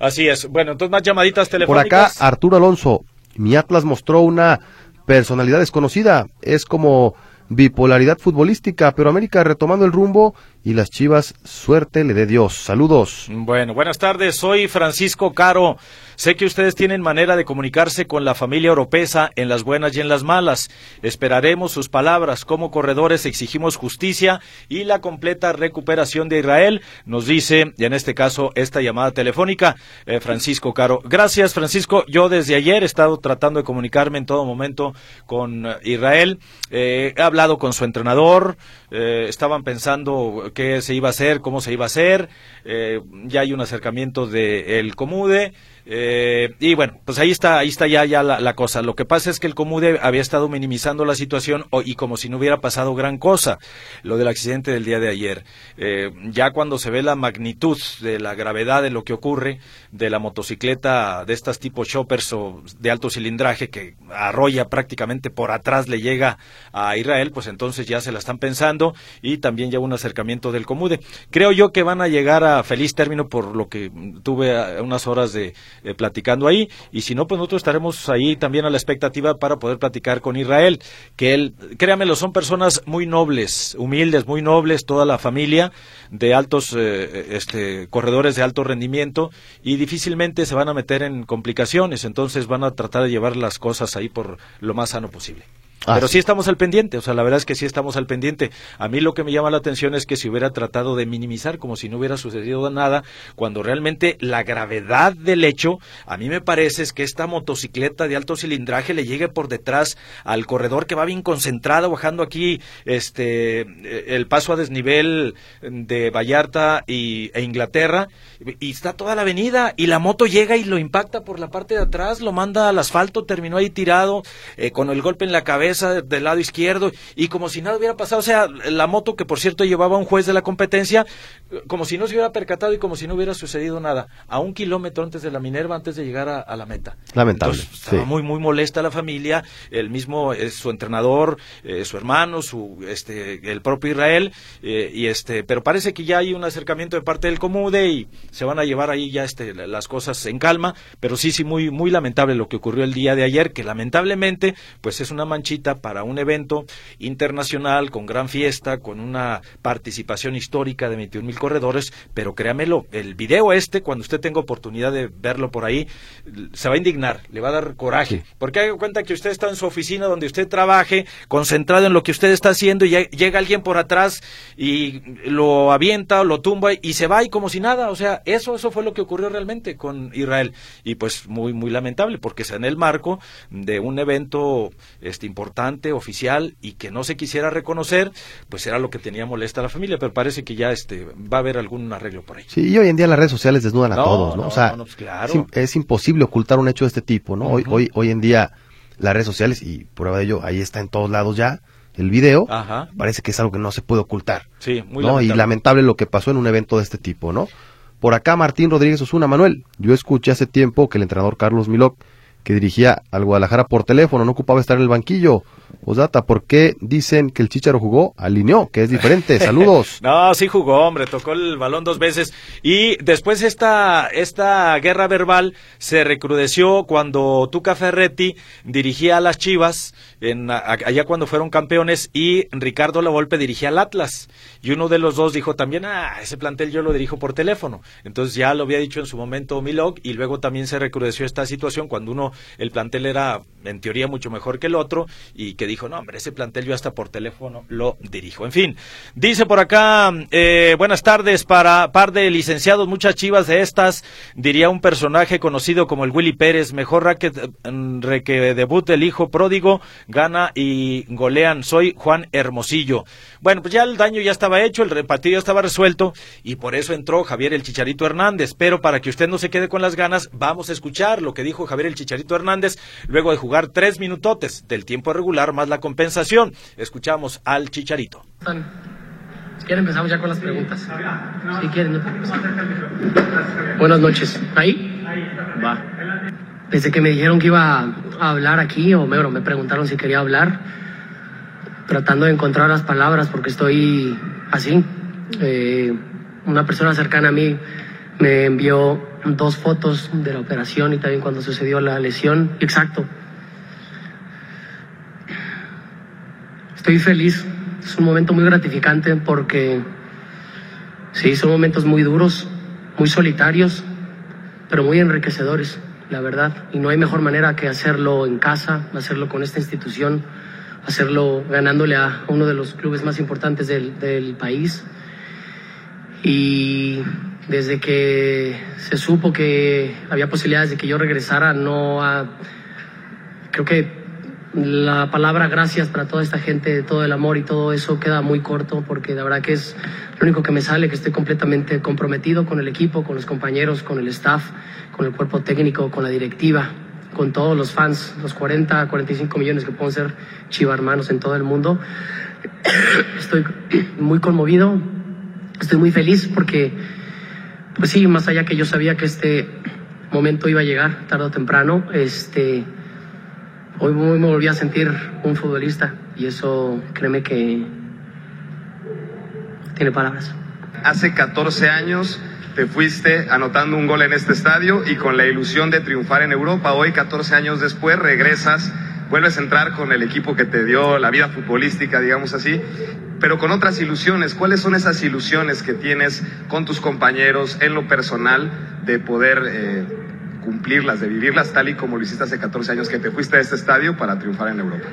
Así es. Bueno, entonces más llamaditas telefónicas. Por acá, Arturo Alonso. Mi Atlas mostró una personalidad desconocida. Es como bipolaridad futbolística, pero América retomando el rumbo y las Chivas, suerte le dé Dios. Saludos. Bueno, buenas tardes, soy Francisco Caro. Sé que ustedes tienen manera de comunicarse con la familia europea en las buenas y en las malas. Esperaremos sus palabras. Como corredores exigimos justicia y la completa recuperación de Israel, nos dice, y en este caso, esta llamada telefónica, eh, Francisco Caro. Gracias, Francisco. Yo desde ayer he estado tratando de comunicarme en todo momento con eh, Israel. Eh, he hablado con su entrenador, estaban pensando qué se iba a hacer, cómo se iba a hacer. Eh, ya hay un acercamiento de el Comude. Eh, y bueno, pues ahí está, ahí está ya, ya la, cosa. Lo que pasa es que el Comude había estado minimizando la situación y como si no hubiera pasado gran cosa, lo del accidente del día de ayer. Eh, ya cuando se ve la magnitud de la gravedad de lo que ocurre, de la motocicleta de estas tipo choppers o de alto cilindraje que arrolla prácticamente por atrás, le llega a Israel, pues entonces ya se la están pensando y también ya un acercamiento del Comude. Creo yo que van a llegar a feliz término por lo que tuve unas horas de eh, platicando ahí. Y si no, pues nosotros estaremos ahí también a la expectativa para poder platicar con Israel. Que él, créamelo, son personas muy nobles, humildes, muy nobles, toda la familia de altos eh, este, corredores de alto rendimiento y difícilmente se van a meter en complicaciones. Entonces van a tratar de llevar las cosas ahí por lo más sano posible. Ah, Pero sí. estamos al pendiente, o sea, la verdad es que sí estamos al pendiente. A mí lo que me llama la atención es que si hubiera tratado de minimizar como si no hubiera sucedido nada, cuando realmente la gravedad del hecho, a mí me parece es que esta motocicleta de alto cilindraje le llegue por detrás al corredor que va bien concentrado bajando aquí este el paso a desnivel de Vallarta y, e Inglaterra y está toda la avenida y la moto llega y lo impacta por la parte de atrás, lo manda al asfalto, terminó ahí tirado eh, con el golpe en la cabeza del lado izquierdo y como si nada hubiera pasado. O sea, la moto que por cierto llevaba un juez de la competencia, como si no se hubiera percatado y como si no hubiera sucedido nada. A un kilómetro antes de la Minerva, antes de llegar a, la meta. Lamentable. estaba muy, muy molesta la familia, el mismo, eh, su entrenador, eh, su hermano, su, este, el propio Israel, eh, y este, pero parece que ya hay un acercamiento de parte del Comude y se van a llevar ahí ya este, las cosas en calma, pero sí, sí, muy, muy lamentable lo que ocurrió el día de ayer, que lamentablemente, pues es una manchita para un evento internacional con gran fiesta, con una participación histórica de 21 mil corredores, pero créamelo, el video este, cuando usted tenga oportunidad de verlo por ahí, se va a indignar, le va a dar coraje, porque haga cuenta que usted está en su oficina donde usted trabaje, concentrado en lo que usted está haciendo, y llega alguien por atrás y lo avienta o lo tumba y se va y como si nada, o sea, eso, eso fue lo que ocurrió realmente con Israel, y pues muy, muy lamentable, porque es en el marco de un evento este, importante importante, oficial y que no se quisiera reconocer, pues era lo que tenía molesta a la familia, pero parece que ya este va a haber algún arreglo por ahí. Sí, y hoy en día las redes sociales desnudan a todos, ¿no? o sea, pues claro. es, imposible ocultar un hecho de este tipo, ¿no? Hoy hoy hoy en día las redes sociales y prueba de ello, ahí está en todos lados ya el video, parece que es algo que no se puede ocultar. Sí, muy ¿no? lamentable. Y lamentable lo que pasó en un evento de este tipo, ¿no? Por acá Martín Rodríguez Osuna, Manuel, yo escuché hace tiempo que el entrenador Carlos Miloc que dirigía al Guadalajara por teléfono, no ocupaba estar en el banquillo. Osdata, ¿por qué dicen que el Chicharo jugó? Alineó, que es diferente. Saludos. no, sí jugó, hombre, tocó el balón dos veces. Y después esta, esta guerra verbal se recrudeció cuando Tuca Ferretti dirigía a las Chivas, en, allá cuando fueron campeones, y Ricardo Lavolpe dirigía al Atlas. Y uno de los dos dijo también, ah, ese plantel yo lo dirijo por teléfono. Entonces ya lo había dicho en su momento Milog, y luego también se recrudeció esta situación cuando uno, el plantel era en teoría mucho mejor que el otro, y que dijo, no, hombre, ese plantel yo hasta por teléfono lo dirijo. En fin, dice por acá, eh, buenas tardes para par de licenciados, muchas chivas de estas, diría un personaje conocido como el Willy Pérez, mejor racket, mm, que debut el hijo pródigo, gana y golean. Soy Juan Hermosillo. Bueno, pues ya el daño ya estaba hecho, el partido ya estaba resuelto y por eso entró Javier el Chicharito Hernández. Pero para que usted no se quede con las ganas, vamos a escuchar lo que dijo Javier el Chicharito Hernández luego de jugar tres minutotes del tiempo regular más la compensación. Escuchamos al Chicharito. Si quieren empezamos ya con las preguntas. Si quieren. Buenas noches. ¿Ahí? Va. Desde que me dijeron que iba a hablar aquí, o me, preguntaron si quería hablar, tratando de encontrar las palabras porque estoy así. Eh, una persona cercana a mí me envió dos fotos de la operación y también cuando sucedió la lesión. Exacto Estoy feliz, es un momento muy gratificante porque sí, son momentos muy duros, muy solitarios, pero muy enriquecedores, la verdad. Y no hay mejor manera que hacerlo en casa, hacerlo con esta institución, hacerlo ganándole a uno de los clubes más importantes del, país. Y desde que se supo que había posibilidades de que yo regresara, no ha, creo que la palabra gracias para toda esta gente, todo el amor y todo eso queda muy corto porque la verdad que es lo único que me sale, que estoy completamente comprometido con el equipo, con los compañeros, con el staff, con el cuerpo técnico, con la directiva, con todos los fans, los 40, 45 millones que pueden ser chiva hermanos en todo el mundo. Estoy muy conmovido, estoy muy feliz porque, pues sí, más allá que yo sabía que este momento iba a llegar tarde o temprano, este Hoy me volví a sentir un futbolista y eso créeme que tiene palabras. Hace 14 años te fuiste anotando un gol en este estadio y con la ilusión de triunfar en Europa. Hoy, 14 años después, regresas, vuelves a entrar con el equipo que te dio la vida futbolística, digamos así, pero con otras ilusiones. ¿Cuáles son esas ilusiones que tienes con tus compañeros en lo personal de poder... Eh, cumplirlas, de vivirlas tal y como lo hiciste hace 14 años que te fuiste a este estadio para triunfar en Europa?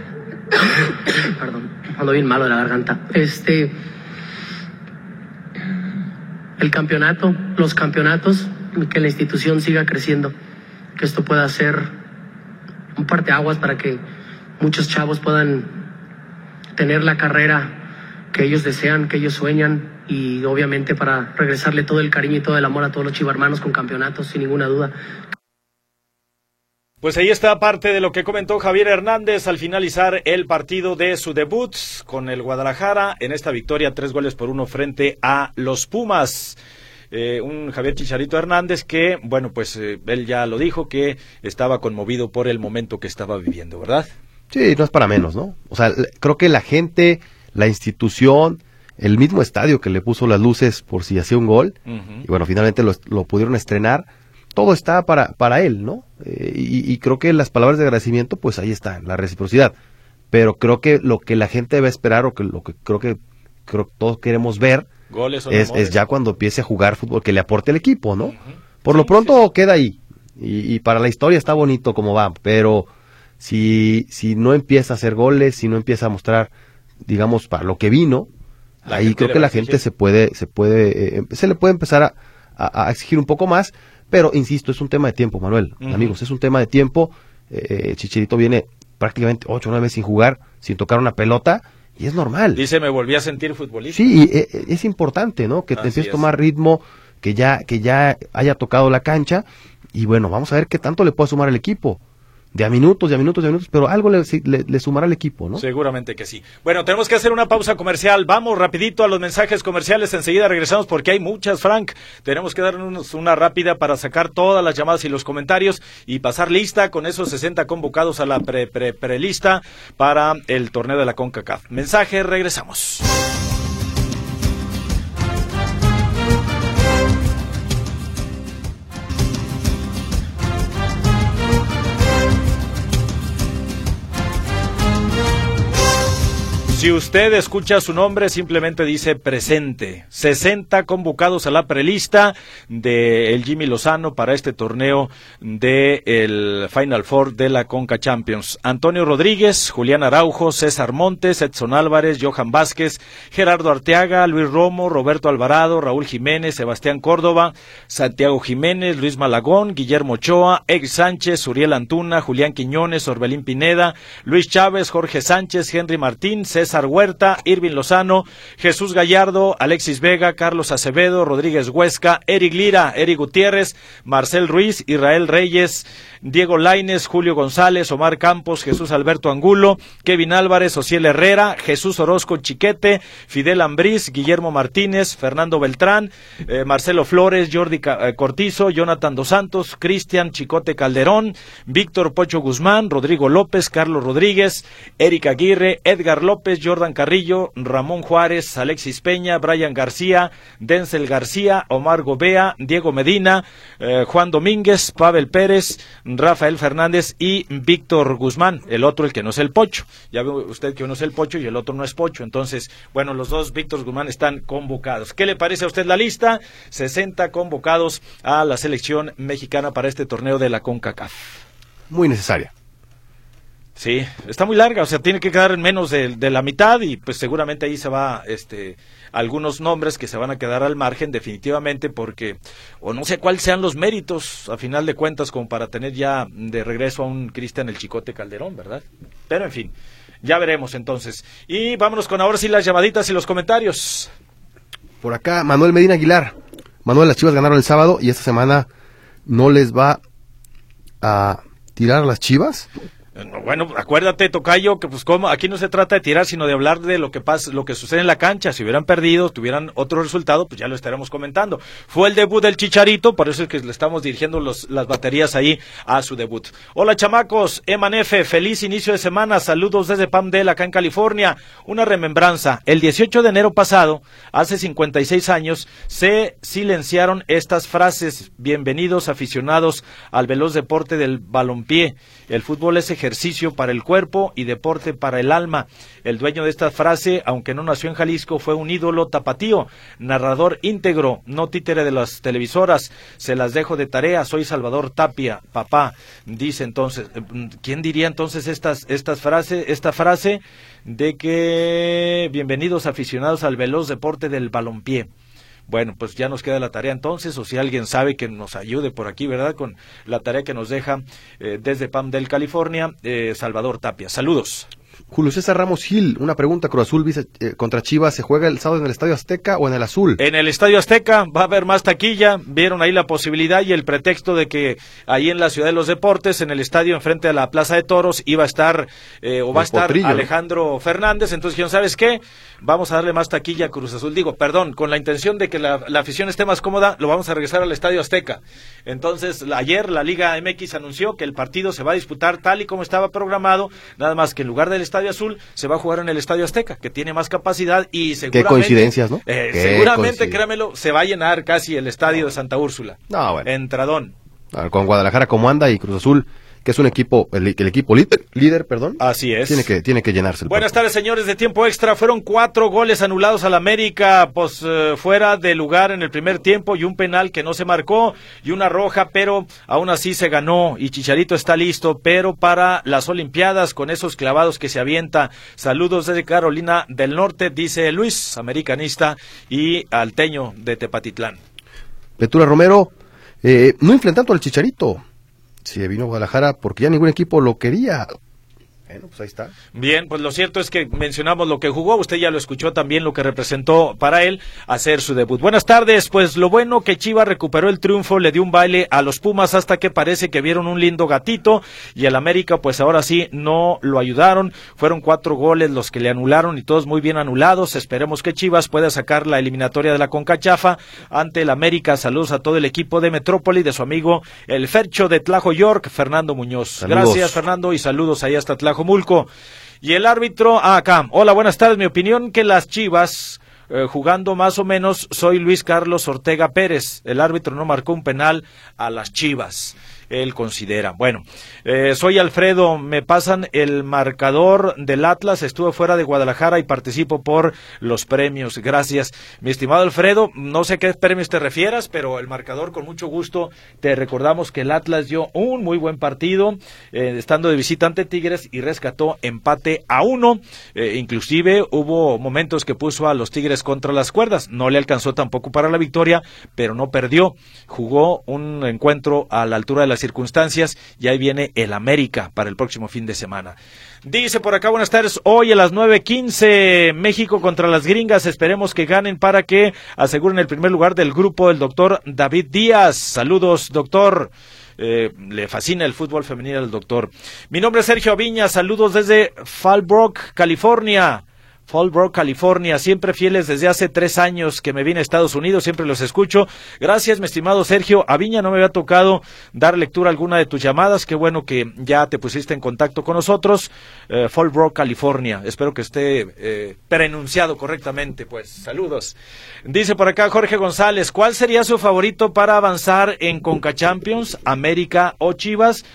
Perdón, ando bien malo de la garganta. Este. El campeonato, los campeonatos, que la institución siga creciendo, que esto pueda ser un parteaguas para que muchos chavos puedan tener la carrera que ellos desean, que ellos sueñan y obviamente para regresarle todo el cariño y todo el amor a todos los chivarmanos con campeonatos, sin ninguna duda. Pues ahí está parte de lo que comentó Javier Hernández al finalizar el partido de su debut con el Guadalajara en esta victoria tres goles por uno frente a los Pumas. Eh, un Javier Chicharito Hernández que, bueno, pues eh, él ya lo dijo que estaba conmovido por el momento que estaba viviendo, ¿verdad? Sí, no es para menos, ¿no? O sea, creo que la gente, la institución, el mismo estadio que le puso las luces por si hacía un gol, y bueno, finalmente lo pudieron estrenar todo está para, para él, ¿no? Eh, y, creo que las palabras de agradecimiento, pues ahí están, la reciprocidad. Pero creo que lo que la gente debe esperar, o que lo que creo que creo todos queremos ver, es, es, ya cuando empiece a jugar fútbol, que le aporte el equipo, ¿no? Por lo pronto queda ahí. Y, para la historia está bonito como va, pero si, si no empieza a hacer goles, si no empieza a mostrar, digamos, para lo que vino, ahí creo que la gente se puede, se puede, eh, se le puede empezar a, a exigir un poco más pero, insisto, es un tema de tiempo, Manuel. Amigos, es un tema de tiempo. Eh, Chichirito viene prácticamente ocho o nueve meses sin jugar, sin tocar una pelota, y es normal. Dice, me volví a sentir futbolista. Sí, eh, eh, es importante, ¿no? Que te empieces a tomar ritmo, que ya, que ya haya tocado la cancha, y bueno, vamos a ver qué tanto le puede sumar el equipo de a minutos, de a minutos, de a minutos, pero algo le, le, sumará al equipo, ¿no? Seguramente que sí. Bueno, tenemos que hacer una pausa comercial. Vamos rapidito a los mensajes comerciales. Enseguida regresamos porque hay muchas, Frank. Tenemos que darnos una rápida para sacar todas las llamadas y los comentarios y pasar lista con esos 60 convocados a la pre, pre, prelista para el torneo de la CONCACAF. Mensaje, regresamos. Si usted escucha su nombre, simplemente dice presente. 60 convocados a la prelista de el Jimmy Lozano para este torneo de el Final Four de la Conca Champions. Antonio Rodríguez, Julián Araujo, César Montes, Edson Álvarez, Johan Vázquez, Gerardo Arteaga, Luis Romo, Roberto Alvarado, Raúl Jiménez, Sebastián Córdoba, Santiago Jiménez, Luis Malagón, Guillermo Ochoa, Ex Sánchez, Uriel Antuna, Julián Quiñones, Orbelín Pineda, Luis Chávez, Jorge Sánchez, Henry Martín, César Huerta, Irving Lozano, Jesús Gallardo, Alexis Vega, Carlos Acevedo, Rodríguez Huesca, Eric Lira, Eric Gutiérrez, Marcel Ruiz, Israel Reyes, Diego Laines, Julio González, Omar Campos, Jesús Alberto Angulo, Kevin Álvarez, Ociel Herrera, Jesús Orozco Chiquete, Fidel Ambriz, Guillermo Martínez, Fernando Beltrán, eh, Marcelo Flores, Jordi eh, Cortizo, Jonathan Dos Santos, Cristian Chicote Calderón, Víctor Pocho Guzmán, Rodrigo López, Carlos Rodríguez, Eric Aguirre, Edgar López, Jordan Carrillo, Ramón Juárez, Alexis Peña, Brian García, Denzel García, Omar Gobea, Diego Medina, eh, Juan Domínguez, Pavel Pérez, Rafael Fernández y Víctor Guzmán, el otro el que no es el Pocho. Ya ve usted que uno es el Pocho y el otro no es Pocho. Entonces, bueno, los dos Víctor Guzmán están convocados. ¿Qué le parece a usted la lista? 60 convocados a la selección mexicana para este torneo de la CONCACAF. Muy necesaria. Sí, está muy larga, o sea, tiene que quedar en menos de, la mitad y pues seguramente ahí se va, este, algunos nombres que se van a quedar al margen definitivamente porque, o no sé cuáles sean los méritos a final de cuentas como para tener ya de regreso a un Cristian el Chicote Calderón, ¿verdad? Pero en fin, ya veremos entonces. Y vámonos con ahora sí las llamaditas y los comentarios. Por acá, Manuel Medina Aguilar. Manuel, las Chivas ganaron el sábado y esta semana no les va a tirar las Chivas. Bueno, acuérdate, Tocayo, que pues como aquí no se trata de tirar, sino de hablar de lo que pasa, lo que sucede en la cancha. Si hubieran perdido, tuvieran otro resultado, pues ya lo estaremos comentando. Fue el debut del Chicharito, por eso es que le estamos dirigiendo los, las baterías ahí a su debut. Hola, chamacos, Emanefe, feliz inicio de semana, saludos desde Pamdel, acá en California. Una remembranza, el 18 de enero pasado, hace 56 años, se silenciaron estas frases. Bienvenidos aficionados al veloz deporte del balompié. El fútbol es ejercicio para el cuerpo y deporte para el alma. El dueño de esta frase, aunque no nació en Jalisco, fue un ídolo tapatío, narrador íntegro, no títere de las televisoras. Se las dejo de tarea, soy Salvador Tapia, papá. Dice entonces, ¿quién diría entonces estas, estas frases, esta frase de que bienvenidos aficionados al veloz deporte del balompié? Bueno, pues ya nos queda la tarea entonces, o si alguien sabe que nos ayude por aquí, ¿verdad? Con la tarea que nos deja eh, desde Pam del California, eh, Salvador Tapia. Saludos. Julio César Ramos Gil, una pregunta, Cruz Azul eh, contra Chivas, ¿se juega el sábado en el Estadio Azteca o en el Azul? En el Estadio Azteca va a haber más taquilla, vieron ahí la posibilidad y el pretexto de que ahí en la Ciudad de los Deportes, en el estadio enfrente a la Plaza de Toros, iba a estar eh, o va a estar potrillo, Alejandro ¿no? Fernández, entonces dijeron, ¿sabes qué? Vamos a darle más taquilla a Cruz Azul, digo, perdón, con la intención de que la, la afición esté más cómoda, lo vamos a regresar al Estadio Azteca. Entonces, ayer la Liga MX anunció que el partido se va a disputar tal y como estaba programado, nada más que en lugar del Estadio Azul se va a jugar en el Estadio Azteca, que tiene más capacidad y seguramente... Qué coincidencias, ¿no? Eh, seguramente, créamelo, se va a llenar casi el Estadio de Santa Úrsula. No, bueno. Entradón. Con Guadalajara como anda y Cruz Azul que es un equipo, el, el equipo líder, líder, perdón. Así es. Tiene que, tiene que llenarse. El Buenas tardes, señores de tiempo extra. Fueron cuatro goles anulados al América, pues eh, fuera de lugar en el primer tiempo y un penal que no se marcó y una roja, pero aún así se ganó y Chicharito está listo, pero para las Olimpiadas con esos clavados que se avienta. Saludos desde Carolina del Norte, dice Luis, americanista y alteño de Tepatitlán. Petura Romero, eh, no inflen tanto al Chicharito se vino a Guadalajara porque ya ningún equipo lo quería. Bueno, pues ahí está. Bien, pues lo cierto es que mencionamos lo que jugó, usted ya lo escuchó también lo que representó para él hacer su debut. Buenas tardes, pues lo bueno que Chivas recuperó el triunfo, le dio un baile a los Pumas hasta que parece que vieron un lindo gatito y el América pues ahora sí no lo ayudaron, fueron cuatro goles los que le anularon y todos muy bien anulados, esperemos que Chivas pueda sacar la eliminatoria de la Concachafa ante el América, saludos a todo el equipo de Metrópoli, de su amigo el Fercho de Tlajo York, Fernando Muñoz. Saludos. Gracias Fernando y saludos ahí hasta Tlajo Y el árbitro, ah, acá, hola, buenas tardes, mi opinión que las Chivas, eh, jugando más o menos, soy Luis Carlos Ortega Pérez, el árbitro no marcó un penal a las Chivas él considera. Bueno, eh, soy Alfredo, me pasan el marcador del Atlas, estuve fuera de Guadalajara y participo por los premios. Gracias, mi estimado Alfredo. No sé qué premios te refieras, pero el marcador con mucho gusto te recordamos que el Atlas dio un muy buen partido, eh, estando de visita ante Tigres y rescató empate a uno. Eh, inclusive hubo momentos que puso a los Tigres contra las cuerdas. No le alcanzó tampoco para la victoria, pero no perdió. Jugó un encuentro a la altura de las circunstancias y ahí viene el América para el próximo fin de semana. Dice por acá, buenas tardes, hoy a las 9.15, México contra las gringas, esperemos que ganen para que aseguren el primer lugar del grupo del doctor David Díaz. Saludos, doctor. Eh, le fascina el fútbol femenino al doctor. Mi nombre es Sergio Viña, saludos desde Fallbrook, California. Fallbrook, California, siempre fieles desde hace tres años que me vine a Estados Unidos, siempre los escucho. Gracias, mi estimado Sergio. A Viña no me había tocado dar lectura a alguna de tus llamadas, qué bueno que ya te pusiste en contacto con nosotros. Eh, Fallbrook, California, espero que esté eh, prenunciado correctamente, pues saludos. Dice por acá Jorge González, ¿cuál sería su favorito para avanzar en Conca Champions, América o Chivas?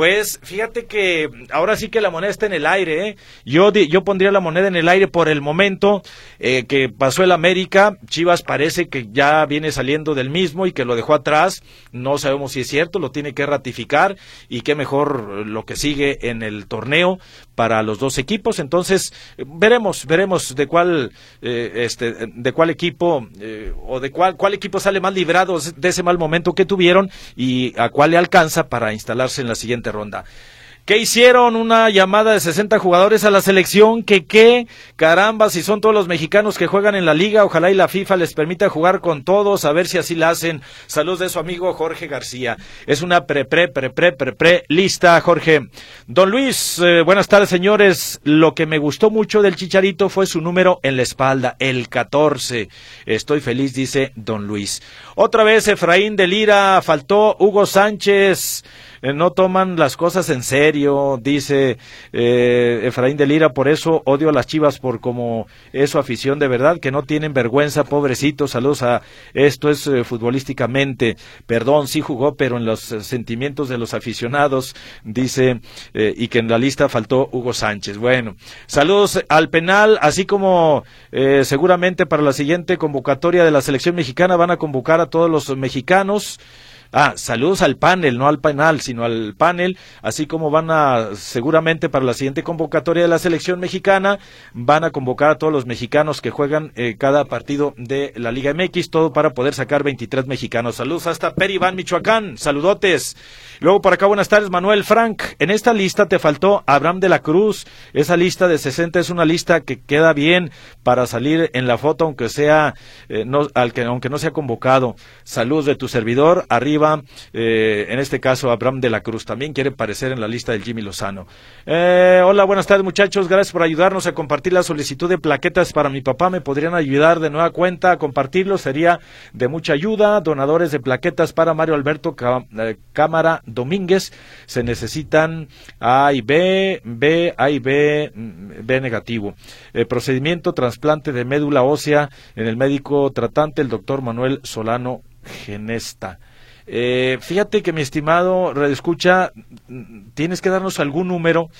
Pues fíjate que ahora sí que la moneda está en el aire. ¿eh? Yo, yo pondría la moneda en el aire por el momento eh, que pasó el América. Chivas parece que ya viene saliendo del mismo y que lo dejó atrás. No sabemos si es cierto, lo tiene que ratificar y qué mejor lo que sigue en el torneo para los dos equipos. Entonces veremos, veremos de cuál, eh, este, de cuál equipo o de cuál, cuál equipo sale más librado de ese mal momento que tuvieron y a cuál le alcanza para instalarse en la siguiente ronda. ¿Qué hicieron? Una llamada de 60 jugadores a la selección. ¿Que qué? Caramba, si son todos los mexicanos que juegan en la liga, ojalá y la FIFA les permita jugar con todos, a ver si así la hacen. Saludos de su amigo Jorge García. Es una pre, pre, pre, pre, pre, pre lista, Jorge. Don Luis, eh, buenas tardes, señores. Lo que me gustó mucho del Chicharito fue su número en la espalda, el 14. Estoy feliz, dice Don Luis. Otra vez Efraín de Lira, faltó Hugo Sánchez. Eh, no toman las cosas en serio, dice eh, Efraín de Lira, por eso odio a las chivas por como es su afición de verdad, que no tienen vergüenza, pobrecitos, saludos a esto es eh, futbolísticamente, perdón, sí jugó, pero en los sentimientos de los aficionados, dice, y que en la lista faltó Hugo Sánchez. Bueno, saludos al penal, así como seguramente para la siguiente convocatoria de la selección mexicana van a convocar a todos los mexicanos. Ah, saludos al panel, no al penal, sino al panel, así como van a, seguramente para la siguiente convocatoria de la selección mexicana, van a convocar a todos los mexicanos que juegan eh, cada partido de la Liga MX, todo para poder sacar 23 mexicanos. Saludos hasta Peribán, Michoacán, saludotes. Luego por acá, buenas tardes, Manuel Frank. En esta lista te faltó Abraham de la Cruz. Esa lista de 60 es una lista que queda bien para salir en la foto, aunque sea, eh, al que, aunque no sea convocado. Saludos de tu servidor, arriba eh, en este caso Abraham de la Cruz, también quiere aparecer en la lista del Jimmy Lozano. Eh, hola, buenas tardes muchachos, gracias por ayudarnos a compartir la solicitud de plaquetas para mi papá, me podrían ayudar de nueva cuenta a compartirlo, sería de mucha ayuda, donadores de plaquetas para Mario Alberto eh, Cámara Domínguez, se necesitan A y B, B, A y B, mm, B negativo. procedimiento, trasplante de médula ósea en el médico tratante, el doctor Manuel Solano Genesta. Eh, fíjate que mi estimado escucha, tienes que darnos algún número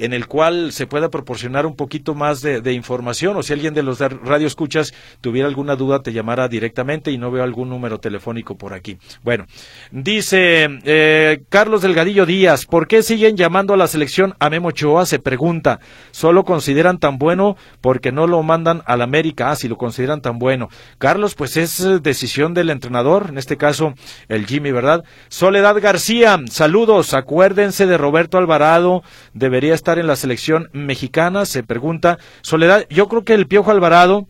en el cual se pueda proporcionar un poquito más de, información o si alguien de los radio escuchas tuviera alguna duda te llamara directamente y no veo algún número telefónico por aquí. Bueno, dice eh, Carlos Delgadillo Díaz, ¿por qué siguen llamando a la selección a Memo Ochoa? Se pregunta, ¿solo consideran tan bueno porque no lo mandan a la América? Ah, si lo consideran tan bueno. Carlos, pues es eh, decisión del entrenador, en este caso el Jimmy, ¿verdad? Soledad García, saludos, acuérdense de Roberto Alvarado, debería estar en la selección mexicana, se pregunta. Soledad, yo creo que el Piojo Alvarado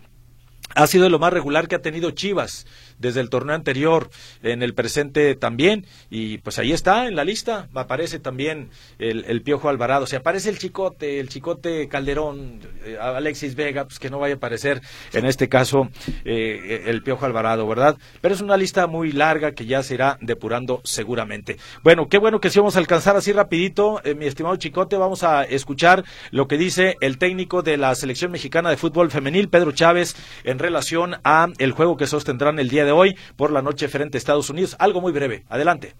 ha sido lo más regular que ha tenido Chivas desde el torneo anterior, en el presente también, y pues ahí está en la lista, aparece también el, Piojo Alvarado, se aparece el Chicote, el Chicote Calderón, eh, Alexis Vega, pues que no vaya a aparecer en este caso eh, el Piojo Alvarado, ¿verdad? Pero es una lista muy larga que ya se irá depurando seguramente. Bueno, qué bueno que si vamos a alcanzar así rapidito, eh, mi estimado Chicote, vamos a escuchar lo que dice el técnico de la selección mexicana de fútbol femenil, Pedro Chávez, en relación a el juego que sostendrán el día de hoy por la noche frente a Estados Unidos. Algo muy breve. Adelante.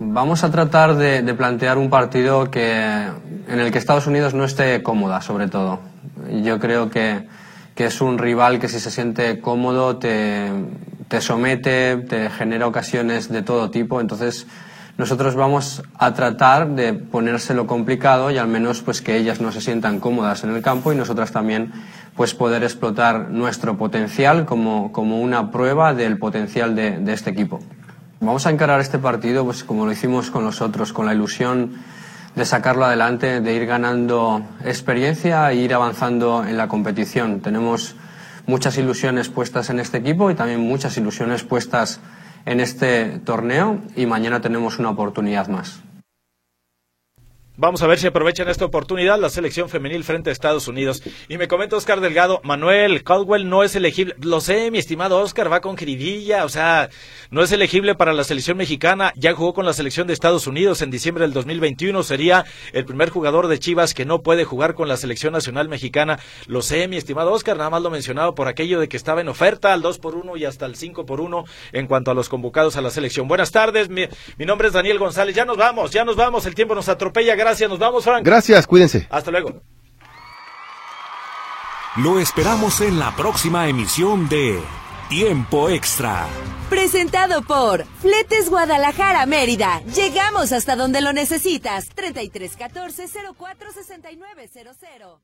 Vamos a tratar de, plantear un partido que, en el que Estados Unidos no esté cómoda, sobre todo. Yo creo que, que es un rival que si se siente cómodo te, te somete, te genera ocasiones de todo tipo. Entonces, nosotros vamos a tratar de ponérselo complicado y al menos pues que ellas no se sientan cómodas en el campo y nosotras también pues poder explotar nuestro potencial como, como una prueba del potencial de, este equipo. Vamos a encarar este partido pues como lo hicimos con nosotros, con la ilusión de sacarlo adelante, de ir ganando experiencia e ir avanzando en la competición. Tenemos muchas ilusiones puestas en este equipo y también muchas ilusiones puestas en este torneo y mañana tenemos una oportunidad más. Vamos a ver si aprovechan esta oportunidad la selección femenil frente a Estados Unidos. Y me comenta Oscar Delgado, Manuel, Caldwell no es elegible. Lo sé, mi estimado Oscar, va con jiribilla, o sea, no es elegible para la selección mexicana. Ya jugó con la selección de Estados Unidos en diciembre del 2021. Sería el primer jugador de Chivas que no puede jugar con la selección nacional mexicana. Lo sé, mi estimado Oscar, nada más lo mencionado por aquello de que estaba en oferta al 2 por 1 y hasta el 5 por 1 en cuanto a los convocados a la selección. Buenas tardes, mi, mi nombre es Daniel González. Ya nos vamos, ya nos vamos, el tiempo nos atropella. Gracias, nos vamos, Frank. Gracias, cuídense. Hasta luego. Lo esperamos en la próxima emisión de Tiempo Extra. Presentado por Fletes Guadalajara Mérida. Llegamos hasta donde lo necesitas. 3314 046900.